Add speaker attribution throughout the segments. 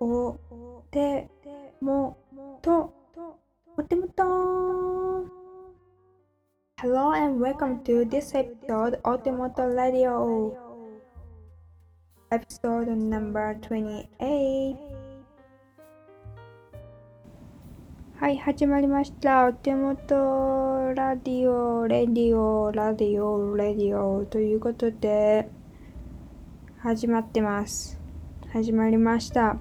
Speaker 1: おてもとおてもと Hello and welcome to this episode of Otemoto Radio episode number 28 はい始まりました。お手元ラディオレディオラディオレディオということで始まってます。始まりました。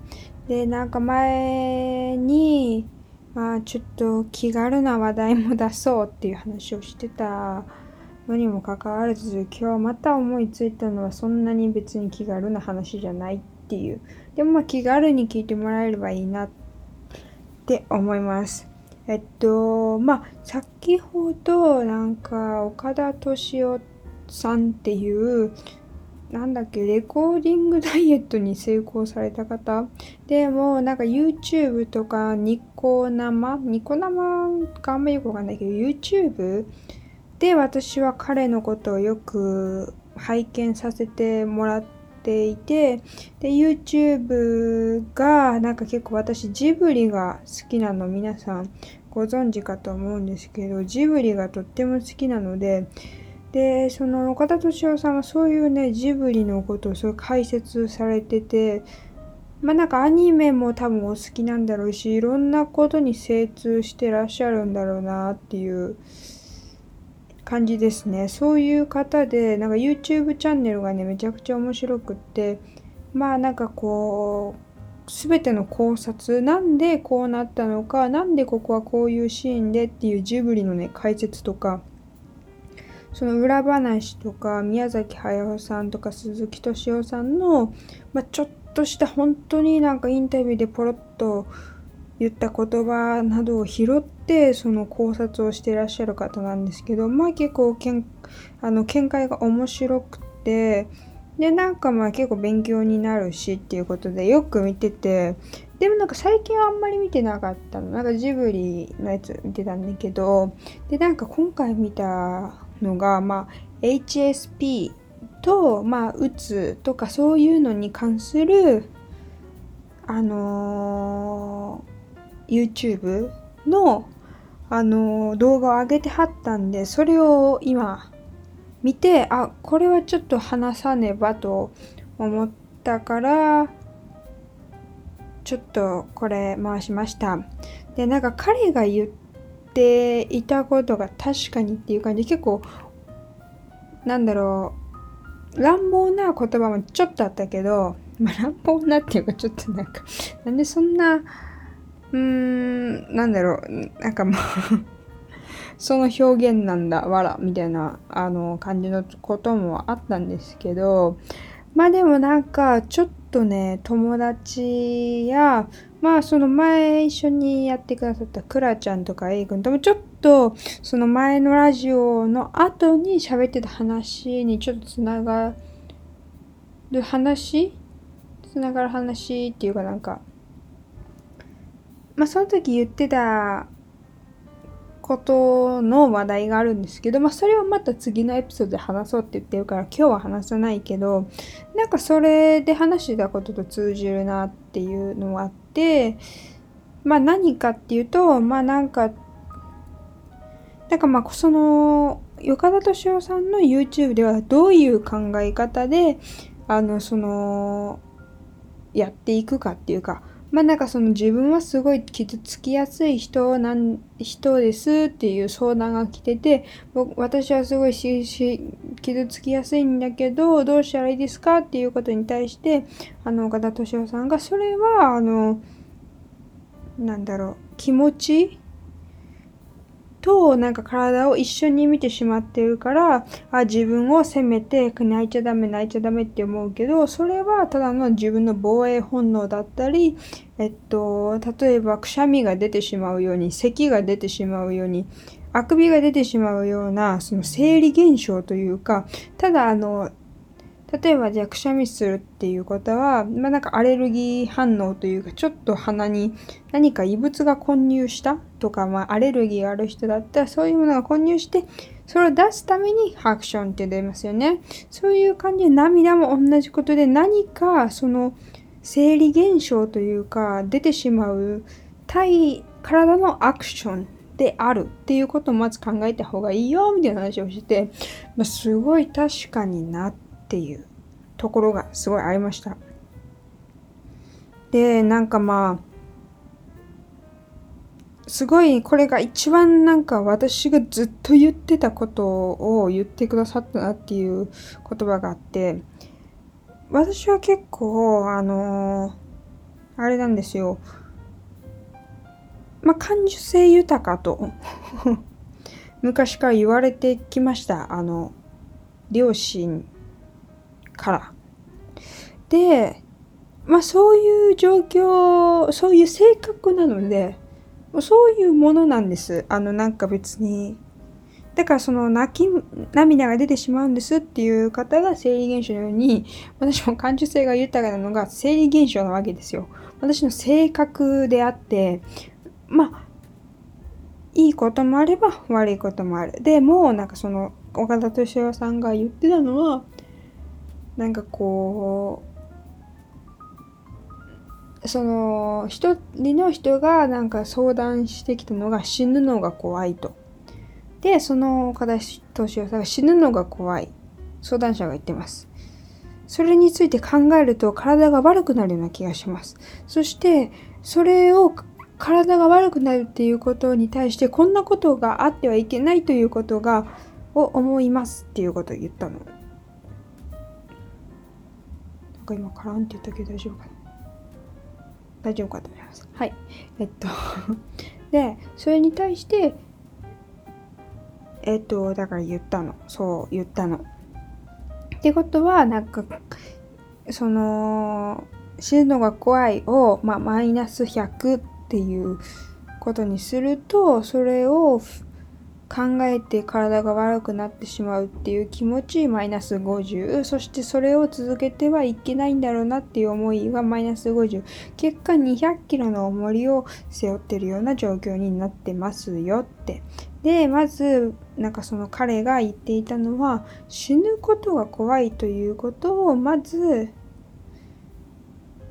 Speaker 1: で、なんか前に、まあちょっと気軽な話題も出そうっていう話をしてたのにもかかわらず、今日また思いついたのはそんなに別に気軽な話じゃないっていう。でもまあ気軽に聞いてもらえればいいなってって思います。えっと、まあ先ほどなんか岡田敏夫さんっていうなんだっけ、レコーディングダイエットに成功された方でも、なんか YouTube とかニコ生ニコ生かあんまよくわかんないけど、YouTube で私は彼のことをよく拝見させてもらってていて、で、YouTube がなんか結構私ジブリが好きなの皆さんご存知かと思うんですけど、ジブリがとっても好きなので、でその岡田敏夫さんはそういうねジブリのことをそう解説されててまあなんかアニメも多分お好きなんだろうしいろんなことに精通してらっしゃるんだろうなっていう感じですね。そういう方でなんか YouTube チャンネルがねめちゃくちゃ面白くってまあなんかこう全ての考察なんでこうなったのか何でここはこういうシーンでっていうジブリのね解説とかその裏話とか宮崎駿さんとか鈴木敏夫さんの、まあ、ちょっとした本当になんかインタビューでポロッと言った言葉などを拾ってその考察をしていらっしゃる方なんですけどまあ結構けんあの見解が面白くてでなんかまあ結構勉強になるしっていうことでよく見ててでもなんか最近はあんまり見てなかったの。なんかジブリのやつ見てたんだけどでなんか今回見たのが、まあ、HSP と、まあ、うつとかそういうのに関する、あのー、YouTube の、あの、動画を上げてはったんで、それを今見て、あ、これはちょっと話さねばと思ったから、ちょっとこれ回しました。で、なんか彼が言っていたことが確かにっていう感じ結構なんだろう乱暴な言葉もちょっとあったけど、まあ、乱暴なっていうかちょっとなんかなんでそんなうーんなんだろう。なんかもう その表現なんだわらみたいなあの感じのこともあったんですけどまあでもなんかちょっとね友達やまあその前一緒にやってくださったクラちゃんとか A 君ともちょっとその前のラジオの後に喋ってた話にちょっとつながる話つながる話っていうかなんかまあその時言ってたことの話題があるんですけど、まあ、それはまた次のエピソードで話そうって言ってるから今日は話さないけどなんかそれで話してたことと通じるなっていうのはあってまあ何かっていうとまあなんかなんかまあその岡田敏夫さんの YouTube ではどういう考え方であのそのやっていくかっていうかまあなんかその自分はすごい傷つきやすい人なん人ですっていう相談が来てて私はすごいし傷つきやすいんだけどどうしたらいいですかっていうことに対してあの岡田敏夫さんがそれはあのなんだろう気持ちとなんか体を一緒に見てしまってるからあ自分を責めて泣いちゃダメ泣いちゃダメって思うけどそれはただの自分の防衛本能だったりえっと例えばくしゃみが出てしまうように咳が出てしまうようにあくびが出てしまうようなその生理現象というかただあの例えばじゃあくしゃみするっていうことは、まあ、なんかアレルギー反応というかちょっと鼻に何か異物が混入したとか、まあ、アレルギーがある人だったらそういうものが混入してそれを出すためにハクションって出ますよね。そういう感じで涙も同じことで何かその生理現象というか出てしまう体体のアクションであるっていうことをまず考えた方がいいよみたいな話をして、まあ、すごい確かになっていうところがすごいありました。で、なんかまあ、すごいこれが一番なんか私がずっと言ってたことを言ってくださったなっていう言葉があって、私は結構、あのー、あれなんですよ。まあ、感受性豊かと 昔から言われてきました。あの、両親から。で、まあそういう状況、そういう性格なので、そういうものなんです。あの、なんか別に。だからその泣き、涙が出てしまうんですっていう方が生理現象のように、私も感受性が豊かなのが生理現象なわけですよ。私の性格であって、まあ、いいこともあれば悪いこともある。でも、なんかその、岡田敏夫さんが言ってたのは、なんかこう、その、一人の人がなんか相談してきたのが死ぬのが怖いと。で、その岡田敏夫さ死ぬのが怖い。相談者が言ってます。それについて考えると体が悪くなるような気がします。そして、それを体が悪くなるっていうことに対してこんなことがあってはいけないということがを思いますっていうことを言ったの。なんか今カランって言ったけど大丈夫かな？大丈夫かと思います。はい。えっと で、それに対して、えっと、だから言ったの。そう、言ったの。ってことは、なんか、その、死ぬのが怖いを、まあ、マイナス100っていうことにするとそれを考えて体が悪くなってしまうっていう気持ちマイナス50そしてそれを続けてはいけないんだろうなっていう思いがマイナス50結果200キロの重りを背負ってるような状況になってますよって。でまずなんかその彼が言っていたのは死ぬことが怖いということをまず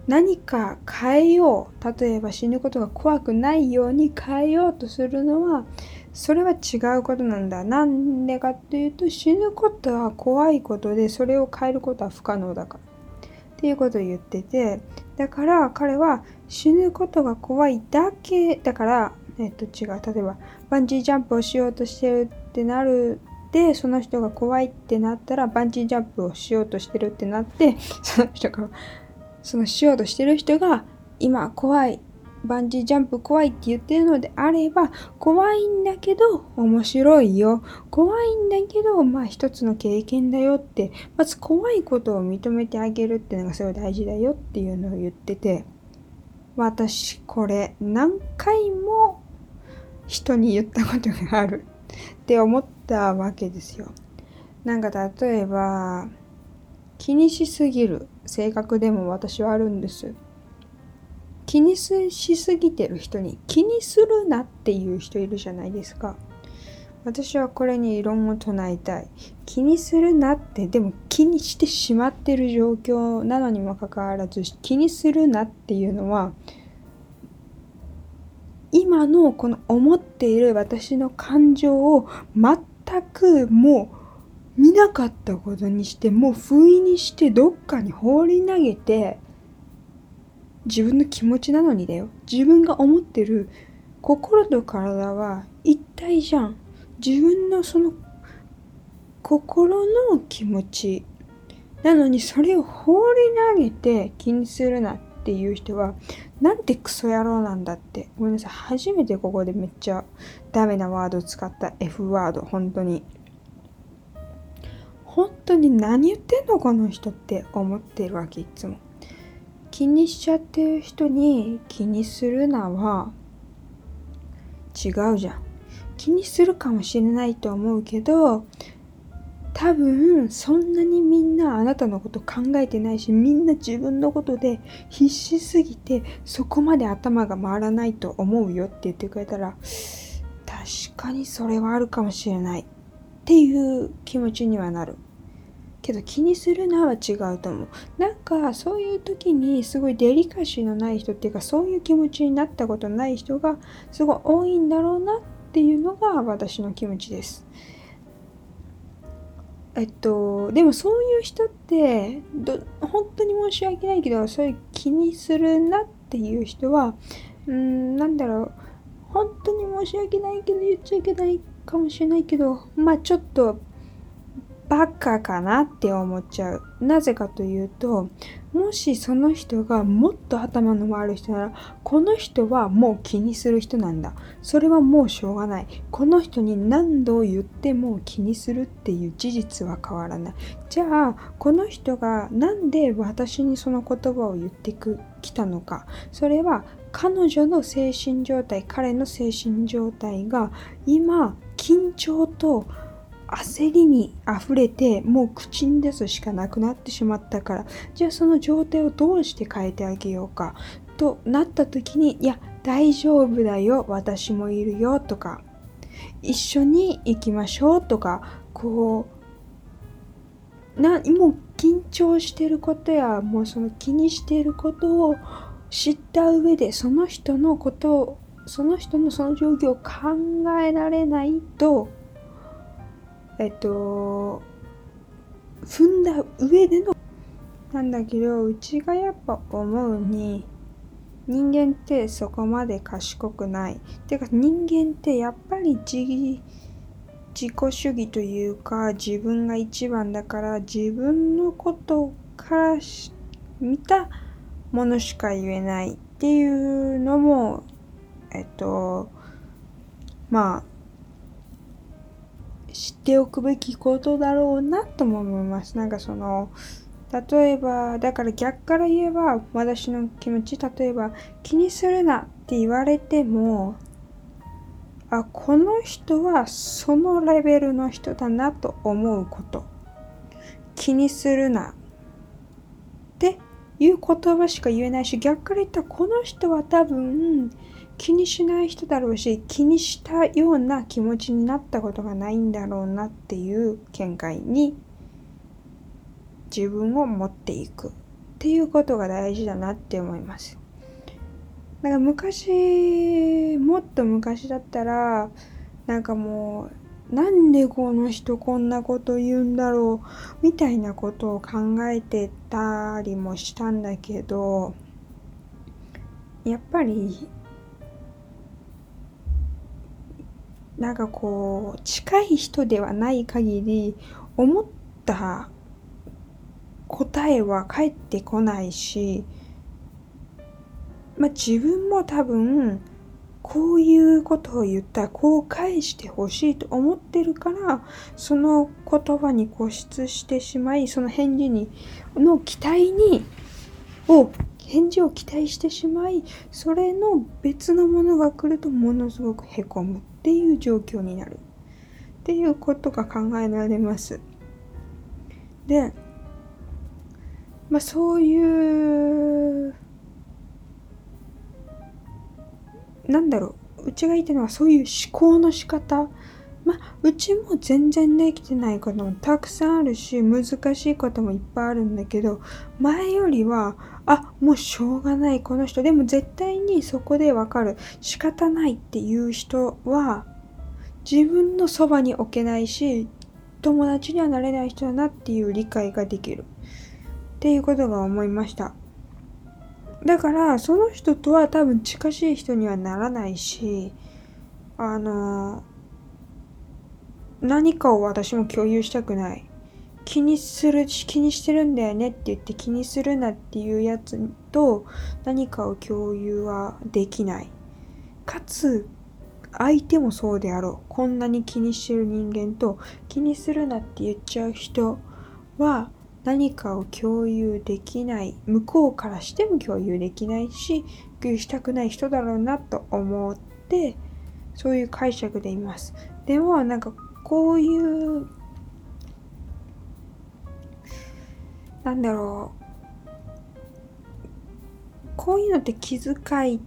Speaker 1: 何か変えよう。例えば死ぬことが怖くないように変えようとするのはそれは違うことなんだ。なんでかっていうと死ぬことは怖いことでそれを変えることは不可能だから。っていうことを言っててだから彼は死ぬことが怖いだけだからえっと違う。例えばバンジージャンプをしようとしてるってなるでその人が怖いってなったらバンジージャンプをしようとしてるってなってその人がそのしようとしてる人が今怖いバンジージャンプ怖いって言ってるのであれば怖いんだけど面白いよ。怖いんだけどまあ一つの経験だよって。まず怖いことを認めてあげるっていうのがすごい大事だよっていうのを言ってて。私これ何回も人に言ったことがある。って思ったわけですよ。なんか例えば気にしすぎる性格でも私はあるんです。気にしすぎてる人に気にするなっていう人いるじゃないですか。私はこれに異論を唱えたい。気にするなって、でも気にしてしまってる状況なのにもかかわらず、気にするなっていうのは、今のこの思っている私の感情を全くもう見なかったことにしてもう不意にしてどっかに放り投げて自分の気持ちなのにだよ。自分が思ってる心と体は一体じゃん。自分のその心の気持ちなのにそれを放り投げて気にするなっていう人はなんてクソ野郎なんだって。ごめんなさい。初めてここでめっちゃダメなワード使った。F ワード。本当に。本当に何言ってんのこの人って思ってるわけいつも。気にしちゃってる人に気にするなは違うじゃん気にするかもしれないと思うけど多分そんなにみんなあなたのこと考えてないしみんな自分のことで必死すぎてそこまで頭が回らないと思うよって言ってくれたら確かにそれはあるかもしれないっていう気持ちにはなる。けど気にするなは違うと思う。なんかそういう時にすごいデリカシーのない人っていうかそういう気持ちになったことない人がすごい多いんだろうなっていうのが私の気持ちです。えっと、でもそういう人ってど本当に申し訳ないけどそういう気にするなっていう人はうんなんだろう本当に申し訳ないけど言っちゃいけないかもしれないけどまあちょっとバカかなって思っちゃう。なぜかというと、もしその人がもっと頭の回る人なら、この人はもう気にする人なんだ。それはもうしょうがない。この人に何度言っても気にするっていう事実は変わらない。じゃあ、この人がなんで私にその言葉を言ってきたのか。それは彼女の精神状態、彼の精神状態が今、緊張と焦りに溢れてもう口に出すしかなくなってしまったからじゃあその状態をどうして変えてあげようかとなった時にいや大丈夫だよ私もいるよとか一緒に行きましょうとかこうなもう緊張してることやもうその気にしていることを知った上でその人のことをその人のその状況を考えられないとえっと踏んだ上でのなんだけどうちがやっぱ思うに人間ってそこまで賢くない。てか人間ってやっぱり自自己主義というか自分が一番だから自分のことから見たものしか言えないっていうのもえっとまあ知っておくべきことだろうなとも思います。なんかその例えばだから逆から言えば私の気持ち例えば気にするなって言われてもあこの人はそのレベルの人だなと思うこと気にするなっていう言葉しか言えないし逆から言ったらこの人は多分気にしない人だろうし気にしたような気持ちになったことがないんだろうなっていう見解に自分を持っていくっていうことが大事だなって思います。なんか昔もっと昔だったらなんかもうなんでこの人こんなこと言うんだろうみたいなことを考えてたりもしたんだけどやっぱりなんかこう近い人ではない限り思った答えは返ってこないし、まあ、自分も多分こういうことを言ったらこう返してほしいと思ってるからその言葉に固執してしまいその返事にの期待にを返事を期待してしまいそれの別のものが来るとものすごくへこむっていう状況になるっていうことが考えられます。で、まあそういうなんだろううちが言ったのはそういう思考の仕方まあうちも全然できてないこともたくさんあるし難しいこともいっぱいあるんだけど前よりはあもうしょうがないこの人。でも絶対にそこでわかる。仕方ないっていう人は自分のそばに置けないし友達にはなれない人だなっていう理解ができる。っていうことが思いました。だからその人とは多分近しい人にはならないしあの何かを私も共有したくない。気にする気にしてるんだよねって言って気にするなっていうやつと何かを共有はできない。かつ相手もそうであろう。こんなに気にしてる人間と気にするなって言っちゃう人は何かを共有できない。向こうからしても共有できないし共有したくない人だろうなと思ってそういう解釈でいます。でもなんかこういうなんだろう。こういうのって気遣い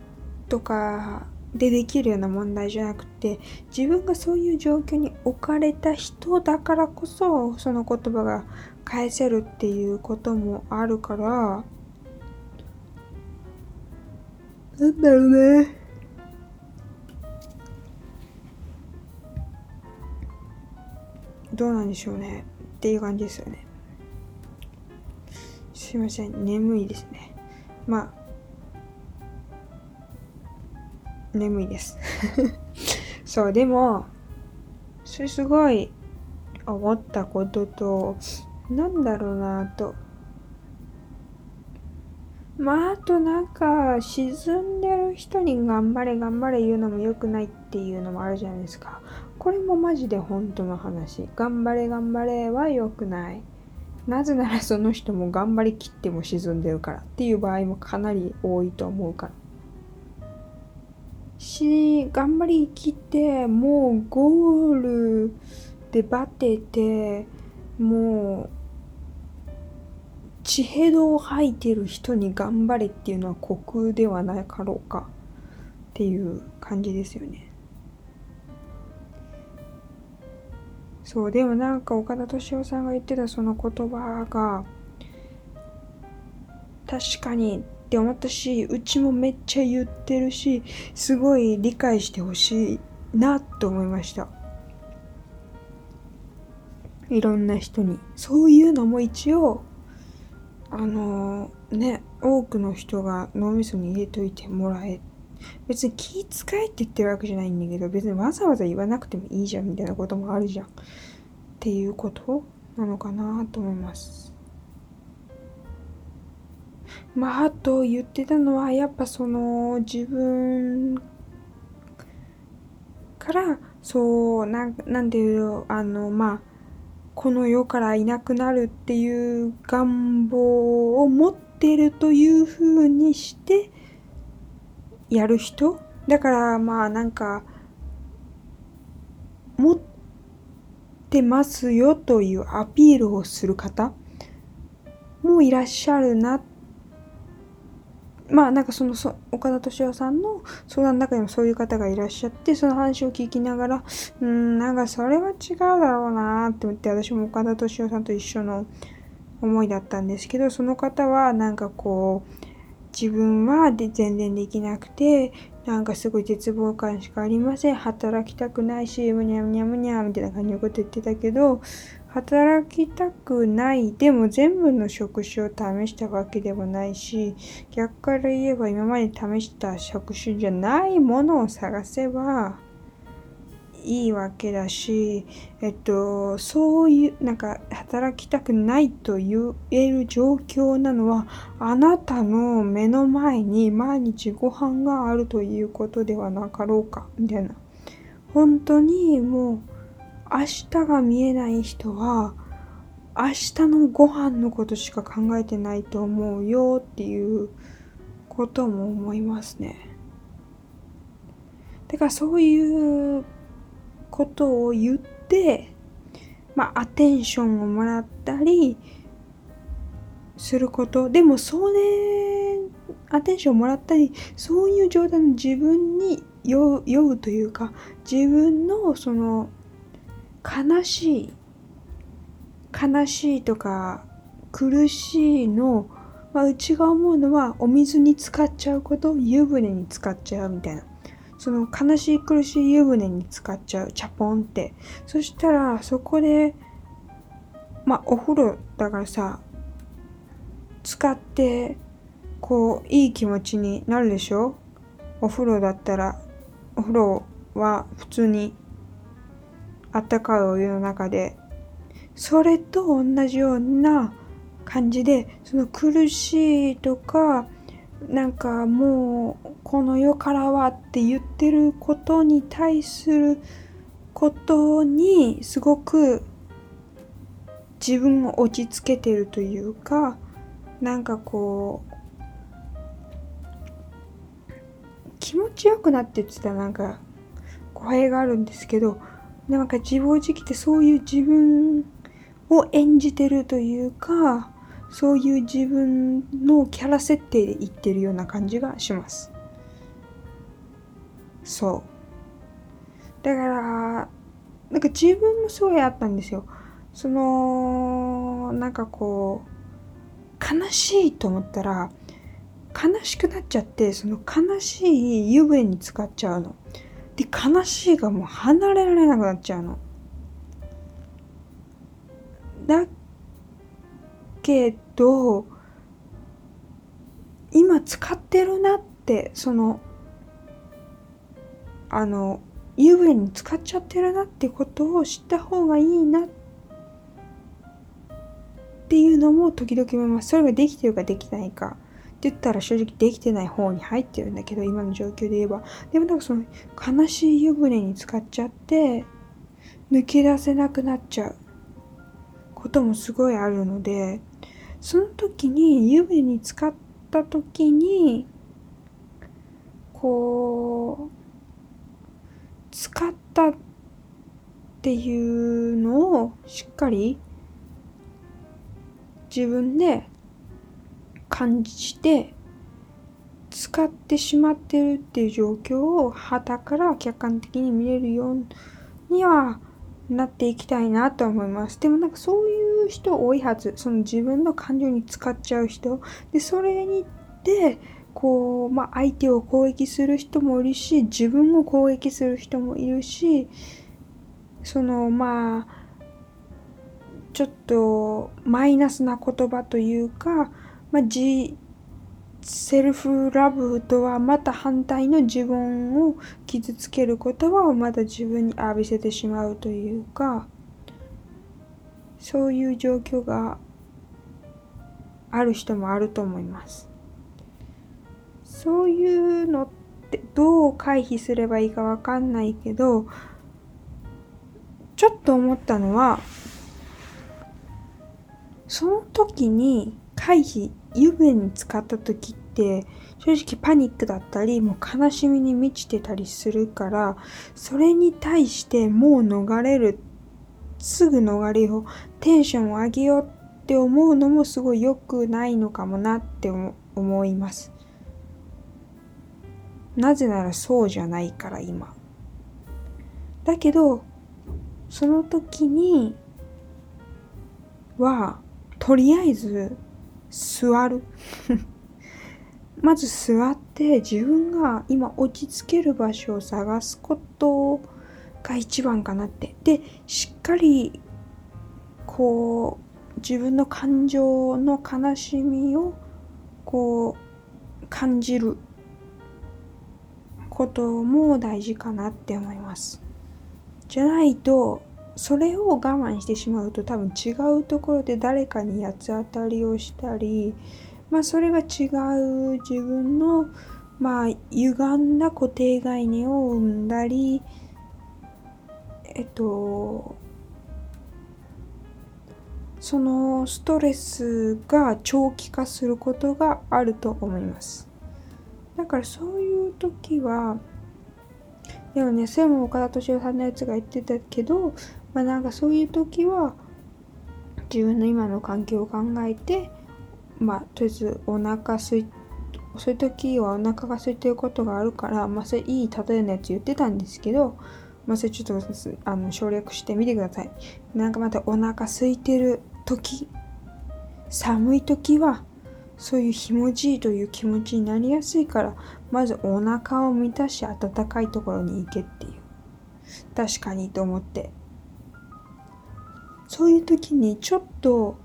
Speaker 1: とかでできるような問題じゃなくて自分がそういう状況に置かれた人だからこそその言葉が返せるっていうこともあるから。なんだろうね。どうなんでしょうね。っていう感じですよねすいません。眠いですね。まあ眠いです。そうでもそれすごい思ったこととなんだろうなと。まああとなんか沈んでる人に頑張れ頑張れ言うのも良くないっていうのもあるじゃないですか。これもマジで本当の話。頑張れ頑張れは良くない。なぜならその人も頑張りきっても沈んでるからっていう場合もかなり多いと思うからし頑張りきってもうゴールでバテてもう血ヘドを吐いてる人に頑張れっていうのは酷ではないかろうかっていう感じですよね。そうでもなんか岡田敏夫さんが言ってたその言葉が確かにって思ったしうちもめっちゃ言ってるしすごい理解してほしいなと思いました。いろんな人に。そういうのも一応あのー、ね多くの人が脳みそに入れといてもらえて別に気遣いって言ってるわけじゃないんだけど別にわざわざ言わなくてもいいじゃんみたいなこともあるじゃんっていうことなのかなと思います。まああと言ってたのはやっぱその自分からそうなんなんていうあのまあこの世からいなくなるっていう願望を持ってるというふうにしてやる人？だからまあなんか持ってますよというアピールをする方もいらっしゃるな。まあなんかそのそ岡田敏夫さんの相談の中にもそういう方がいらっしゃってその話を聞きながらうんなんかそれは違うだろうなって思って私も岡田敏夫さんと一緒の思いだったんですけどその方はなんかこう自分はで全然できなくてなんかすごい絶望感しかありません。働きたくないしむにゃむにゃむにゃみたいな感じのこと言ってたけど働きたくない。でも全部の職種を試したわけでもないし逆から言えば今まで試した職種じゃないものを探せばいいわけだし、えっと、そういうなんか働きたくないと言える状況なのはあなたの目の前に毎日ご飯があるということではなかろうかみたいな本当にもう明日が見えない人は明日のご飯のことしか考えてないと思うよっていうことも思いますね。だからそういうことを言って、まあ、アテンションをもらったりすること。でも、それ、アテンションをもらったり、そういう状態の自分に酔うというか、自分のその、悲しい、悲しいとか、苦しいの、まあ、うちが思うのは、お水に浸かっちゃうこと、湯船に浸かっちゃうみたいな。その悲しい苦しい湯船に浸かっちゃう、チャポンって。そしたら、そこで、まあ、お風呂だからさ、使って、こう、いい気持ちになるでしょ？お風呂だったら、お風呂は普通にあったかいお湯の中で、それと同じような感じで、その苦しいとか、なんかもうこの世からはって言ってることに対することにすごく自分を落ち着けてるというかなんかこう気持ちよくなってって言ったらなんか語弊があるんですけどなんか自暴自棄ってそういう自分を演じてるというかそういう自分のキャラ設定で言ってるような感じがします。そう。だから、なんか自分もすごいあったんですよ。その、なんかこう、悲しいと思ったら、悲しくなっちゃって、その悲しい湯船に浸かっちゃうの。で、悲しいがもう離れられなくなっちゃうの。だけど、今使ってるなって、その、あの、湯船に使っちゃってるなってことを知った方がいいなっていうのも時々思います。それができてるかできないか。って言ったら正直できてない方に入ってるんだけど、今の状況で言えば。でもなんかその悲しい湯船に使っちゃって、抜け出せなくなっちゃうこともすごいあるので、その時に湯船に使った時に、こう、使ったっていうのをしっかり自分で感じて使ってしまってるっていう状況を旗から客観的に見れるようにはなっていきたいなと思います。でもなんかそういう人多いはず。その自分の感情に使っちゃう人。で、それにでこう、まあ、相手を攻撃する人もいるし、自分を攻撃する人もいるし、その、まあ、ちょっとマイナスな言葉というか、まあ、じセルフラブとはまた反対の自分を傷つける言葉をまた自分に浴びせてしまうというか、そういう状況がある人もあると思います。そういうのってどう回避すればいいかわかんないけど、ちょっと思ったのは、その時に回避、湯船に使った時って、正直パニックだったり、もう悲しみに満ちてたりするから、それに対してもう逃れる、すぐ逃れよう、テンションを上げようって思うのもすごい良くないのかもなって思います。なぜならそうじゃないから今。だけど、その時には、とりあえず座る。まず座って自分が今落ち着ける場所を探すことが一番かなって。で、しっかりこう自分の感情の悲しみをこう感じることも大事かなって思います。じゃないとそれを我慢してしまうと多分違うところで誰かに八つ当たりをしたりまあそれが違う自分のまあ歪んだ固定概念を生んだりえっとそのストレスが長期化することがあると思います。だからそういう時はでもねそれも岡田敏夫さんのやつが言ってたけどまあなんかそういう時は自分の今の環境を考えてまあとりあえずお腹すいそういう時はお腹が空いてることがあるからまあそれいい例えのやつ言ってたんですけどまあそれちょっとあの省略してみてください。なんかまたお腹空いてる時寒い時はそういうひもじいという気持ちになりやすいからまずお腹を満たし暖かいところに行けっていう。確かにと思って。そういう時にちょっと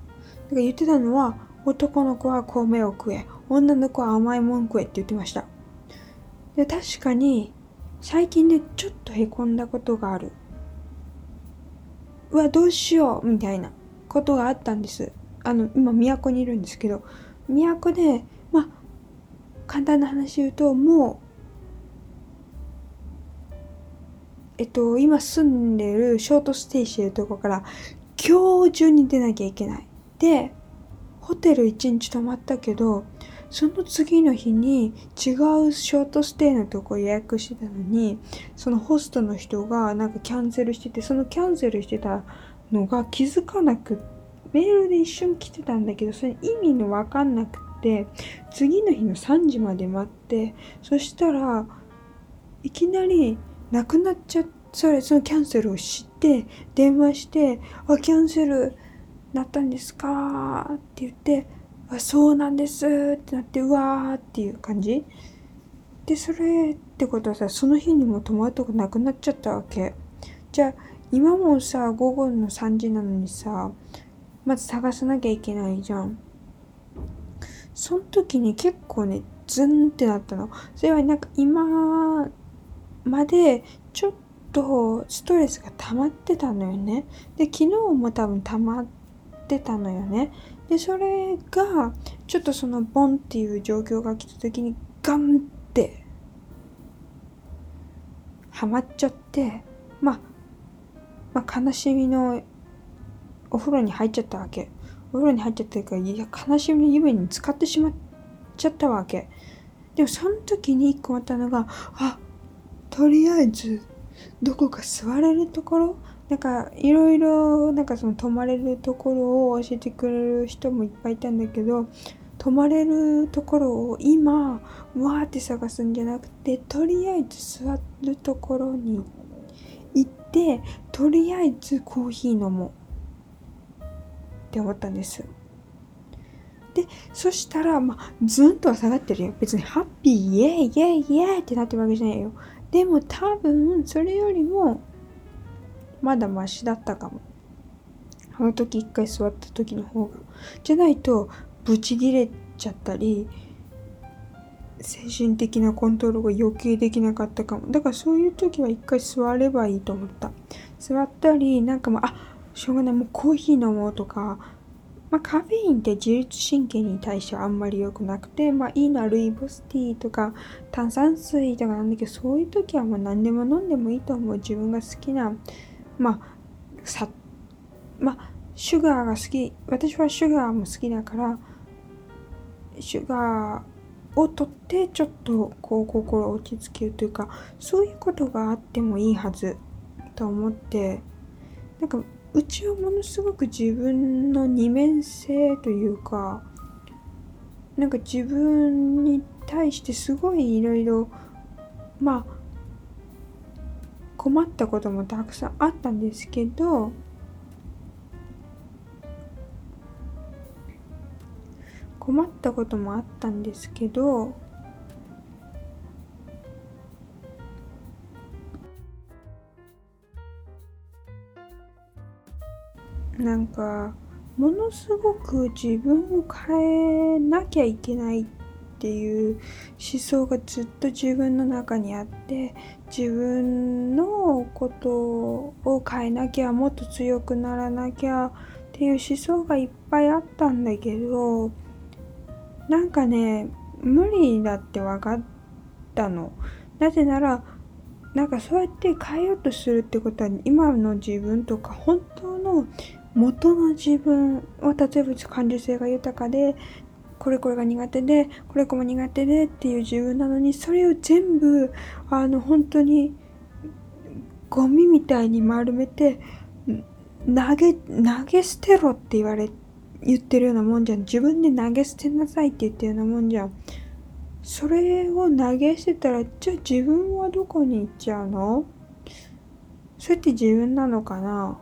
Speaker 1: なんか言ってたのは男の子は米を食え女の子は甘いもん食えって言ってました。で確かに最近ねちょっとへこんだことがある。うわどうしようみたいなことがあったんです。あの今都にいるんですけど都でまあ簡単な話言うともうえっと今住んでるショートステイしてるとこから今日中に出なきゃいけない。でホテル1日泊まったけどその次の日に違うショートステイのとこ予約してたのにそのホストの人がなんかキャンセルしててそのキャンセルしてたのが気づかなくってメールで一瞬来てたんだけど、それ意味のわかんなくて、次の日の3時まで待って、そしたら、いきなりなくなっちゃって、それ、そのキャンセルを知って、電話して、あ、キャンセルなったんですか？って言って、あ、そうなんですってなって、うわっていう感じ。で、それってことはさ、その日にもトマトがなくなっちゃったわけ。じゃあ、今もさ、午後の3時なのにさ、まず探さなきゃいけないじゃん。その時に結構ね、ズンってなったの。それはなんか今までちょっとストレスが溜まってたのよね。で、昨日も多分溜まってたのよね。で、それが、ちょっとそのボンっていう状況が来た時にガンって、ハマっちゃって、まあ、まあ、悲しみのお風呂に入っちゃったわけ。お風呂に入っちゃったから、いや、悲しみの夢に使ってしまっちゃったわけ。でもその時に一個あったのが、あ、とりあえずどこか座れるところ？なんかいろいろなんかその泊まれるところを教えてくれる人もいっぱいいたんだけど泊まれるところを今わーって探すんじゃなくてとりあえず座るところに行ってとりあえずコーヒー飲もうって思ったんです。で、そしたら、まあ、ずんとは下がってるよ。別にハッピー、イエイ、イエイ、イエイってなってるわけじゃないよ。でも多分それよりもまだマシだったかも。あの時一回座った時の方が。じゃないとブチギレちゃったり精神的なコントロールが余計できなかったかも。だからそういう時は一回座ればいいと思った。座ったり、なんかもう、あしょうがない、もうコーヒー飲もうとか、まあ、カフェインって自律神経に対してはあんまり良くなくて、まあ、いいのはルイボスティーとか炭酸水とかなんだけど、そういう時はもう何でも飲んでもいいと思う。自分が好きな、まあ、さ、まあ、シュガーが好き、私はシュガーも好きだから、シュガーを取ってちょっとこう心落ち着けるというか、そういうことがあってもいいはずと思って、なんかうちはものすごく自分の二面性というかなんか自分に対してすごいいろいろまあ困ったこともたくさんあったんですけど困ったこともあったんですけどなんかものすごく自分を変えなきゃいけないっていう思想がずっと自分の中にあって自分のことを変えなきゃもっと強くならなきゃっていう思想がいっぱいあったんだけどなんかね無理だって分かったの。なぜならなんかそうやって変えようとするってことは今の自分とか本当の元の自分は例えば感受性が豊かでこれこれが苦手でこれこれも苦手でっていう自分なのにそれを全部あの本当にゴミみたいに丸めて投げ投げ捨てろって言われ言ってるようなもんじゃん。自分で投げ捨てなさいって言ってるようなもんじゃん。それを投げ捨てたらじゃあ自分はどこに行っちゃうの？それって自分なのかな？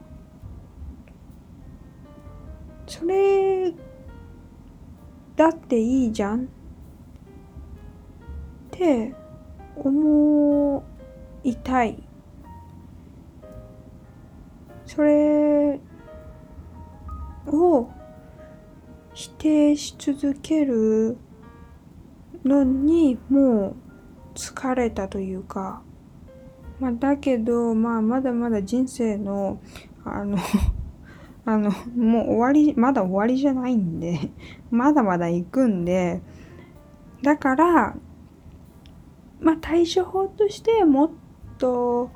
Speaker 1: それだっていいじゃんって思いたい。それを否定し続けるのにもう疲れたというか、まあ、だけど、まあ、まだまだ人生のあのあの、もう終わり、まだ終わりじゃないんで、まだまだ行くんで、だから、まあ対処法としてもっと、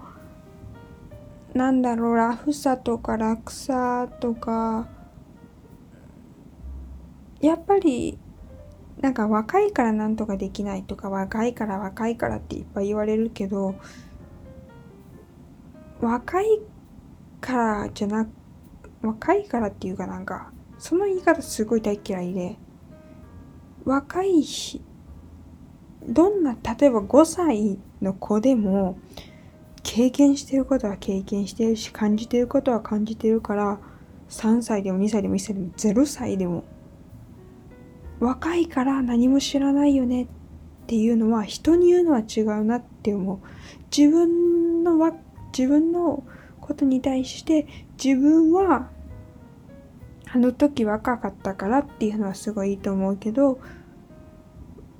Speaker 1: なんだろう、ラフさとか楽さとか、やっぱり、なんか若いからなんとかできないとか、若いから若いからっていっぱい言われるけど、若いからじゃなく若いからっていうかなんかその言い方すごい大嫌いで若いしどんな例えば5歳の子でも経験してることは経験してるし感じてることは感じてるから3歳でも2歳でも1歳でも0歳でも若いから何も知らないよねっていうのは人に言うのは違うなって思う。自分のわ自分のことに対して自分はあの時若かったからっていうのはすごいいいと思うけど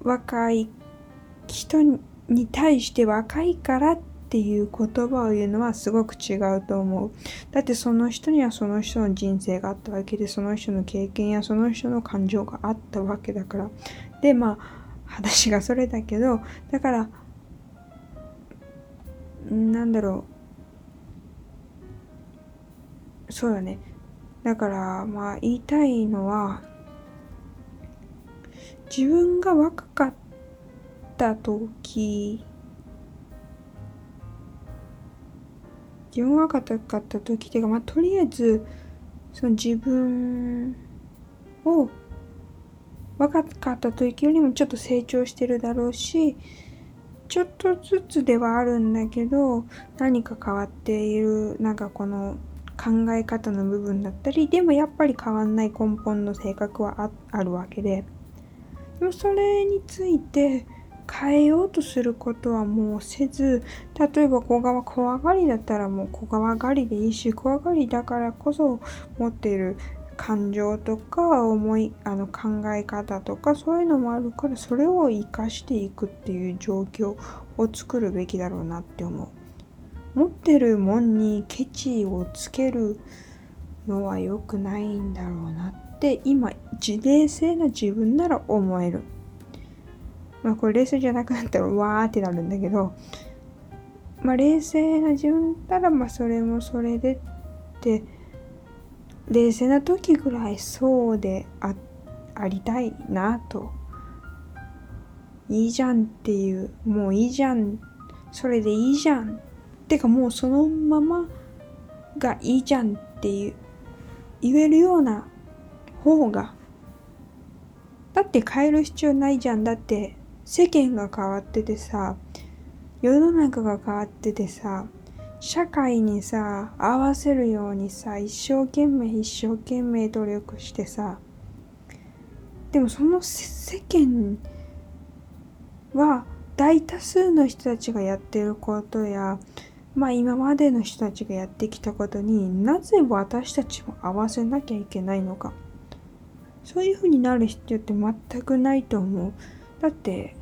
Speaker 1: 若い人に対して若いからっていう言葉を言うのはすごく違うと思う。だってその人にはその人の人生があったわけで、その人の経験やその人の感情があったわけだから。で、まあ、話がそれだけど、だから、なんだろうそうだね。だから、まあ、言いたいのは、自分が若かった時自分が若かった時っていうか、まあ、とりあえずその自分を若かった時よりもちょっと成長してるだろうしちょっとずつではあるんだけど何か変わっているなんかこの考え方の部分だったりでもやっぱり変わんない根本の性格はあるわけででもそれについて変えようとすることはもうせず例えば小川怖がりだったらもう小川がりでいいし怖がりだからこそ持っている感情とか思いあの考え方とかそういうのもあるからそれを生かしていくっていう状況を作るべきだろうなって思う。持ってるもんにケチをつけるのは良くないんだろうなって今自冷静な自分なら思える。まあこれ冷静じゃなくなったらわーってなるんだけど、まあ冷静な自分だったらまあそれもそれでって冷静な時ぐらいそうであありたいなと。いいじゃんっていう、もういいじゃん、それでいいじゃん。てかもうそのままがいいじゃんっていう言えるような方が。だって変える必要ないじゃん。だって世間が変わっててさ世の中が変わっててさ社会にさ合わせるようにさ一生懸命一生懸命努力してさ。でもその世間は大多数の人たちがやってることやまあ今までの人たちがやってきたことになぜ私たちも合わせなきゃいけないのか。そういうふうになる必要って全くないと思う。だって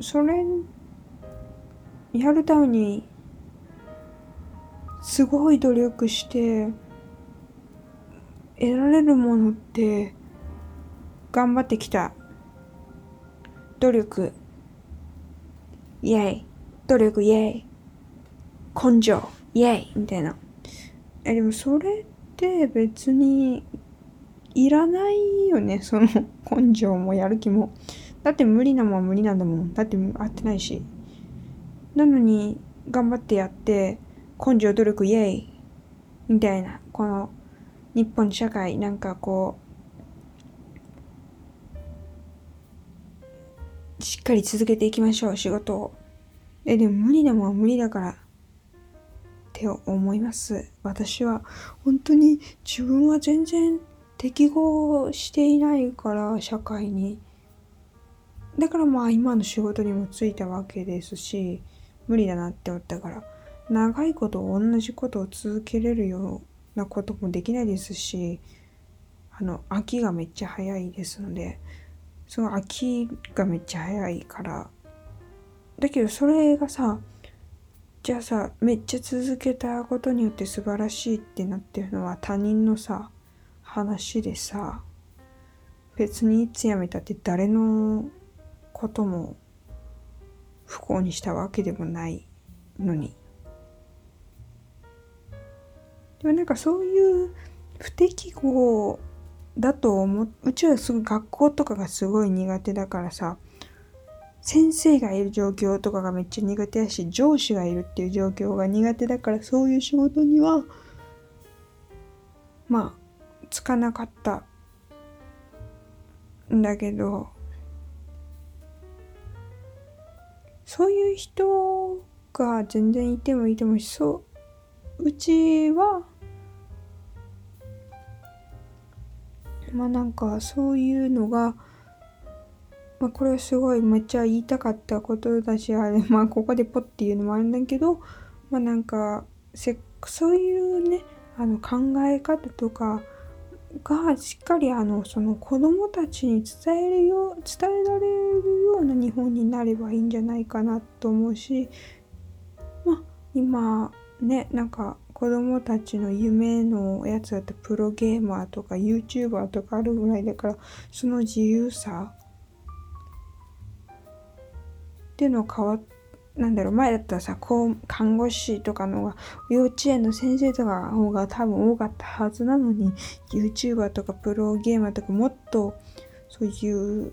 Speaker 1: それやるためにすごい努力して得られるものって頑張ってきた努力。イェイ努力イェイ根性イェイみたいな。えでもそれって別にいらないよね。その根性もやる気も。だって無理なもんは無理なんだもん。だって合ってないし。なのに、頑張ってやって、根性努力イエイみたいな、この日本社会、なんかこう、しっかり続けていきましょう、仕事を。え、でも無理なもんは無理だから、って思います。私は、本当に自分は全然適合していないから、社会に。だからまあ今の仕事にも就いたわけですし、無理だなって思ったから、長いこと同じことを続けれるようなこともできないですし、あの、秋がめっちゃ早いですので、その秋がめっちゃ早いから、だけどそれがさ、じゃあさ、めっちゃ続けたことによって素晴らしいってなってるのは他人のさ、話でさ、別にいつ辞めたって誰のことも不幸にしたわけでもないのに。でもなんかそういう不適合だと思う、うちはすぐ学校とかがすごい苦手だからさ、先生がいる状況とかがめっちゃ苦手だし、上司がいるっていう状況が苦手だから、そういう仕事にはまあつかなかったんだけどそういう人が全然いてもいてもそううちはまあなんかそういうのがまあこれはすごいめっちゃ言いたかったことだしあれ まあここでポッて言うのもあるんだけどまあなんかせそういうねあの考え方とかがしっかりあのその子供たちに伝えるよ伝えられるような日本になればいいんじゃないかなと思うしまあ今ねなんか子供たちの夢のやつだってプロゲーマーとか YouTuber とかあるぐらいだからその自由さっていうの変わっなんだろう、前だったらさ、こう、看護師とかのが、幼稚園の先生とかの方が多分多かったはずなのに、YouTuber とかプロゲーマーとかもっと、そういう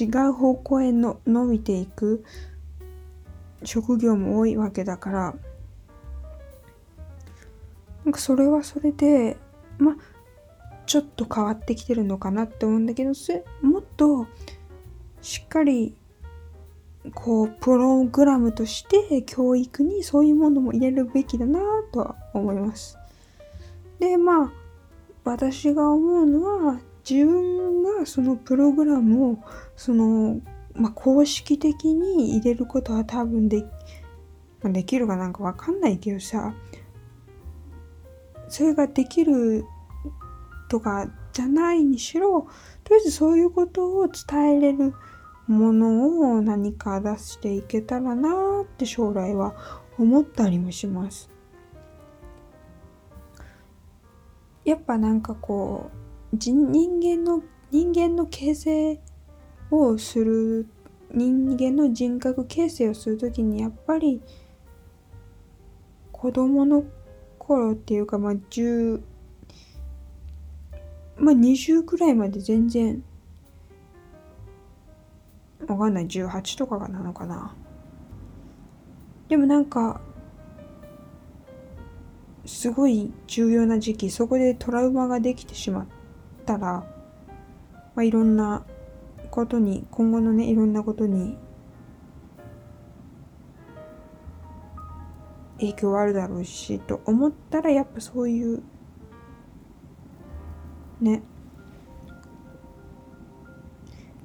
Speaker 1: 違う方向への伸びていく職業も多いわけだから、なんかそれはそれで、まあ、ちょっと変わってきてるのかなって思うんだけど、もっとしっかりこうプログラムとして教育にそういうものも入れるべきだなとは思います。でまあ私が思うのは自分がそのプログラムをその、まあ、公式的に入れることは多分で,、できるかなんかわかんないけどさそれができるとかじゃないにしろとりあえずそういうことを伝えれるものを何か出していけたらなって将来は思ったりもします。やっぱなんかこう人間の人間の形成をする人間の人格形成をする時にやっぱり子供の頃っていうかまあ10まあ20くらいまで全然わかんない。18とかがなのかな。でもなんかすごい重要な時期そこでトラウマができてしまったら、まあ、いろんなことに今後のねいろんなことに影響あるだろうしと思ったらやっぱそういうね。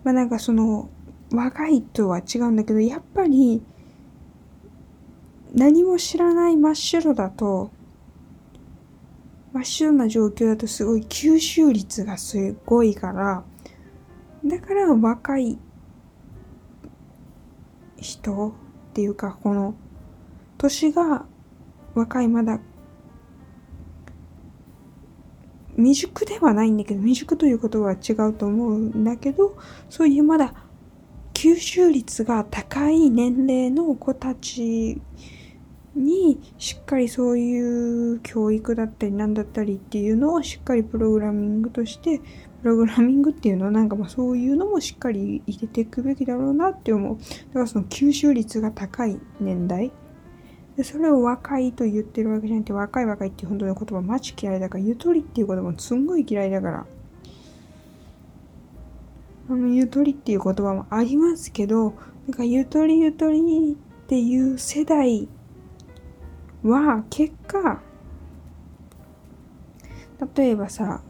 Speaker 1: まあなんかその若いとは違うんだけどやっぱり何も知らない真っ白だと真っ白な状況だとすごい吸収率がすごいからだから若い人っていうかこの年が若いまだ未熟ではないんだけど未熟ということは違うと思うんだけどそういうまだ吸収率が高い年齢の子たちにしっかりそういう教育だったり何だったりっていうのをしっかりプログラミングとしてプログラミングっていうのはなんかまあそういうのもしっかり入れていくべきだろうなって思う。だからその吸収率が高い年代。でそれを若いと言ってるわけじゃなくて若い若いって本当の言葉マジ嫌いだからゆとりっていう言葉もすんごい嫌いだから。あのゆとりっていう言葉もありますけどなんかゆとりゆとりっていう世代は結果例えばさ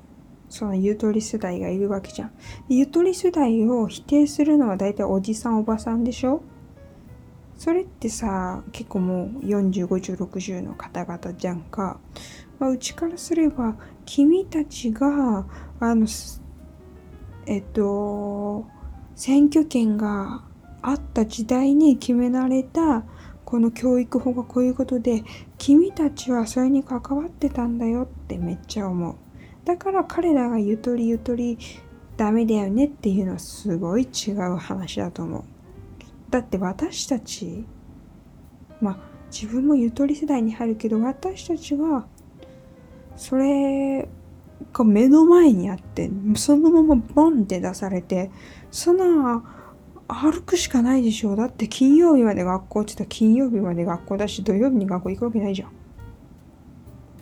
Speaker 1: そのゆとり世代がいるわけじゃん。ゆとり世代を否定するのは大体おじさんおばさんでしょ？それってさ結構もう405060の方々じゃんか、まあ、うちからすれば君たちがあのえっと、選挙権があった時代に決められたこの教育法がこういうことで君たちはそれに関わってたんだよってめっちゃ思う。だから彼らがゆとりゆとりダメだよねっていうのはすごい違う話だと思う。だって私たちまあ自分もゆとり世代に入るけど私たちはそれが目の前にあってそのままボンって出されてその歩くしかないでしょだって金曜日まで学校って言ったら金曜日まで学校だし土曜日に学校行くわけないじゃん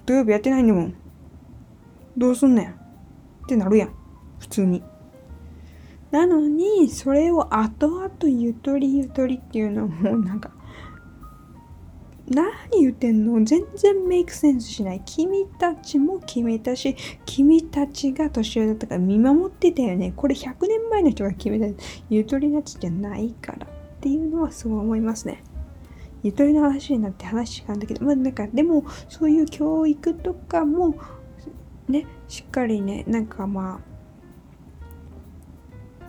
Speaker 1: 土曜日やってないんだもんどうすんねんってなるやん。普通に。なのに、それを後々ゆとりゆとりっていうのもうなんか、何言ってんの？全然メイクセンスしない。君たちも決めたし、君たちが年上だったから見守ってたよね。これ100年前の人が決めたゆとりのやつじゃないからっていうのはすごい思いますね。ゆとりの話になって話があるんだけど、まあなんかでもそういう教育とかもね、しっかりね、なんかまあ、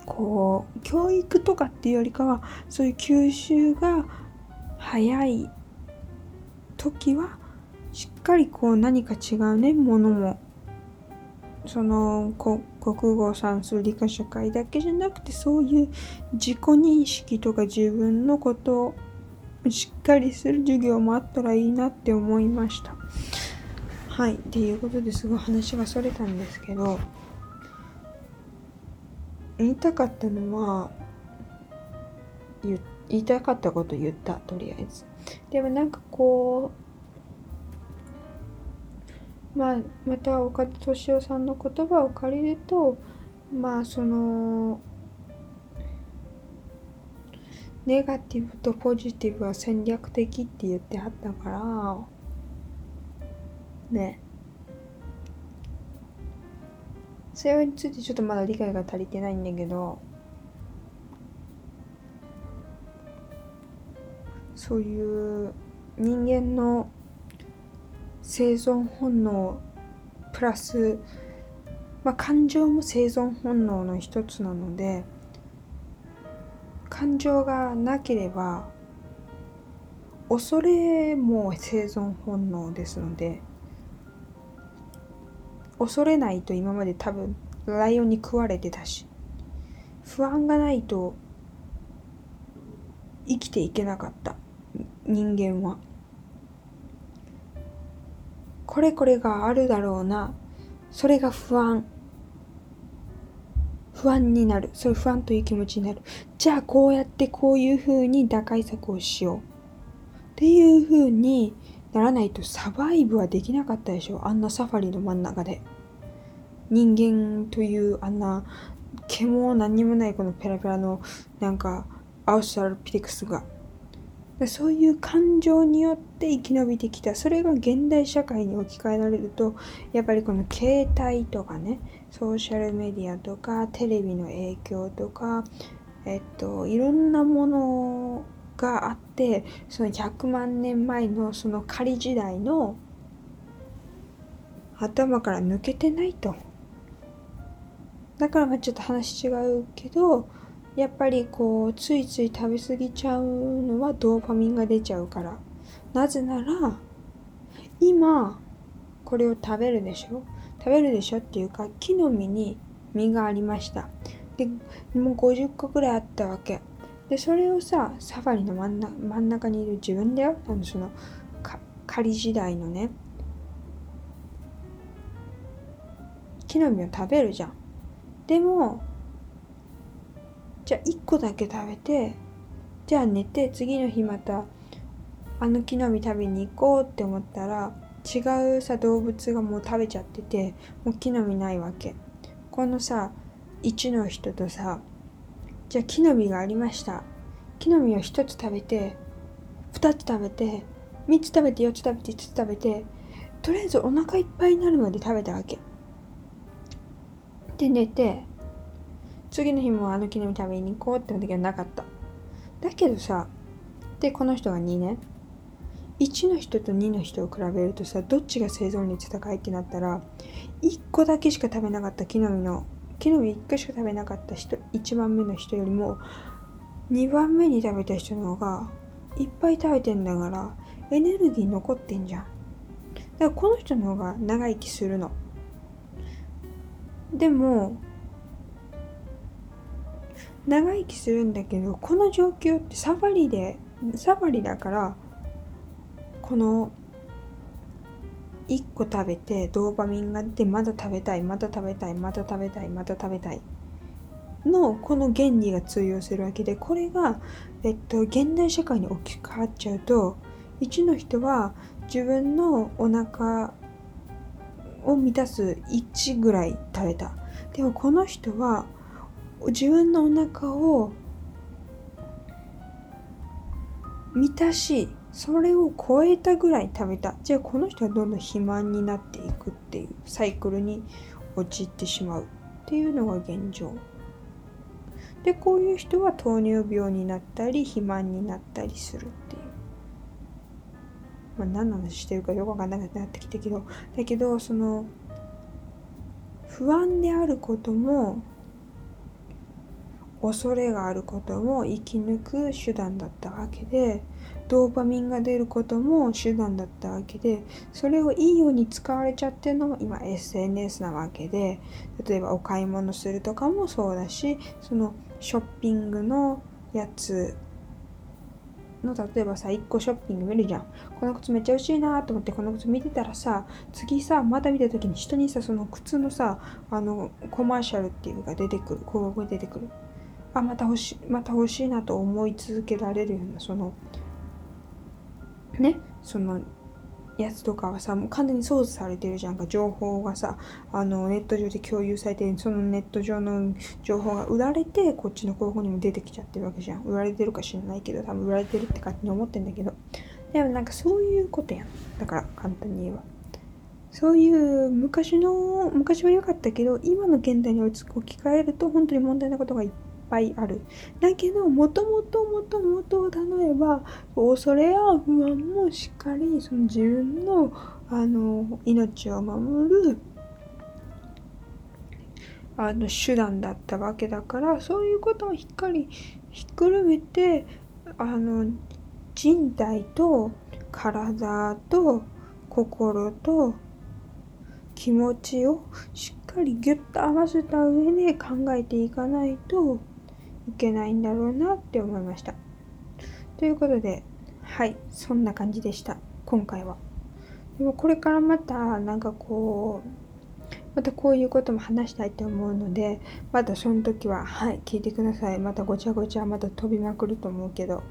Speaker 1: こう、教育とかっていうよりかは、そういう吸収が早い時は、しっかりこう何か違うね、ものも、その国語算数理科社会だけじゃなくてそういう自己認識とか自分のことをしっかりする授業もあったらいいなって思いました。はい。っていうことですごい話がそれたんですけど、言いたかったのは、言いたかったこと言った、とりあえず。でもなんかこう、まあ、また岡田敏夫さんの言葉を借りると、まあ、その、ネガティブとポジティブは戦略的って言ってはったから、ねそれについてちょっとまだ理解が足りてないんだけどそういう人間の生存本能プラス、まあ、感情も生存本能の一つなので感情がなければ恐れも生存本能ですので恐れないと今まで多分ライオンに食われてたし不安がないと生きていけなかった。人間は。これこれがあるだろうな。それが不安。不安になる。そういう不安という気持ちになる。じゃあこうやってこういうふうに打開策をしよう。っていうふうにならないとサバイブはできなかったでしょあんなサファリの真ん中で。人間というあんな毛も何にもないこのペラペラのなんかアウストラピテクスが。そういう感情によって生き延びてきた。それが現代社会に置き換えられるとやっぱりこの携帯とかねソーシャルメディアとかテレビの影響とかえっといろんなものがあってその100万年前のその仮時代の頭から抜けてないと。だからまあちょっと話違うけどやっぱりこうついつい食べ過ぎちゃうのはドーパミンが出ちゃうから。なぜなら今これを食べるでしょ？食べるでしょっていうか木の実に実がありました。でもう50個ぐらいあったわけ。でそれをさサファリの真ん中真ん中にいる自分だよ。あのその仮時代のね。木の実を食べるじゃん。でもじゃあ1個だけ食べてじゃあ寝て次の日またあの木の実食べに行こうって思ったら違うさ動物がもう食べちゃっててもう木の実ないわけ。このさ1の人とさじゃあ木の実がありました。木の実を1つ食べて2つ食べて3つ食べて4つ食べて5つ食べてとりあえずお腹いっぱいになるまで食べたわけ。で寝て次の日もあの木の実食べに行こうって時はなかった。だけどさでこの人が2ね。1の人と2の人を比べるとさどっちが生存率高いってなったら1個だけしか食べなかった木の実の木の実1個しか食べなかった人1番目の人よりも2番目に食べた人の方がいっぱい食べてんだからエネルギー残ってんじゃん。だからこの人の方が長生きするの。でも長生きするんだけどこの状況ってサファリでサファリだからこの1個食べてドーパミンが出てまだ食べたいまた食べたいまた食べたいまた食べたい。のこの原理が通用するわけでこれが、えっと、現代社会に置き換わっちゃうと1の人は自分のお腹を満たす1ぐらい食べた。でもこの人は自分のお腹を満たしそれを超えたぐらい食べた。じゃあこの人はどんどん肥満になっていくっていうサイクルに陥ってしまうっていうのが現状。でこういう人は糖尿病になったり肥満になったりするっていう。まあ何の話してるかよくわかんなくなってきたけど。だけどその不安であることも恐れがあることも生き抜く手段だったわけでドーパミンが出ることも手段だったわけでそれをいいように使われちゃってるのも今 SNS なわけで例えばお買い物するとかもそうだしそのショッピングのやつの例えばさ1個ショッピング見るじゃん。この靴めっちゃ欲しいなと思ってこの靴見てたらさ次さまた見た時に人にさその靴のさあのコマーシャルっていうのが出てくる広告が出てくる。あまた欲しいまた欲しいなと思い続けられるようなそのねそのやつとかはさもう完全に操作されてるじゃんか情報がさあのネット上で共有されてそのネット上の情報が売られてこっちの広報にも出てきちゃってるわけじゃん。売られてるか知らないけど多分売られてるって勝手に思ってんだけど。でもなんかそういうことやん。だから簡単に言えば。そういう昔の昔は良かったけど今の現代に置き換えると本当に問題なことがいっぱいある。だけど、もともともともと例えば、恐れや不安もしっかりその自分のあの命を守るあの手段だったわけだからそういうことをしっかりひっくるめてあの人体と体と心と気持ちをしっかりギュッと合わせた上で考えていかないといけないんだろうなって思いました。ということで、はい、そんな感じでした。今回は。でもこれからまたなんかこう、またこういうことも話したいと思うので、またその時は、はい、聞いてください。またごちゃごちゃまた飛びまくると思うけど。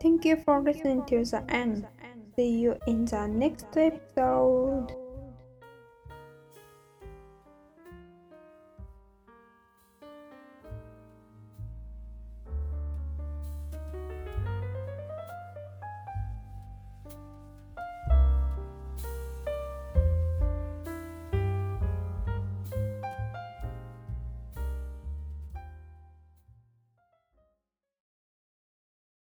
Speaker 1: Thank you for listening to the end. See you in the next episode.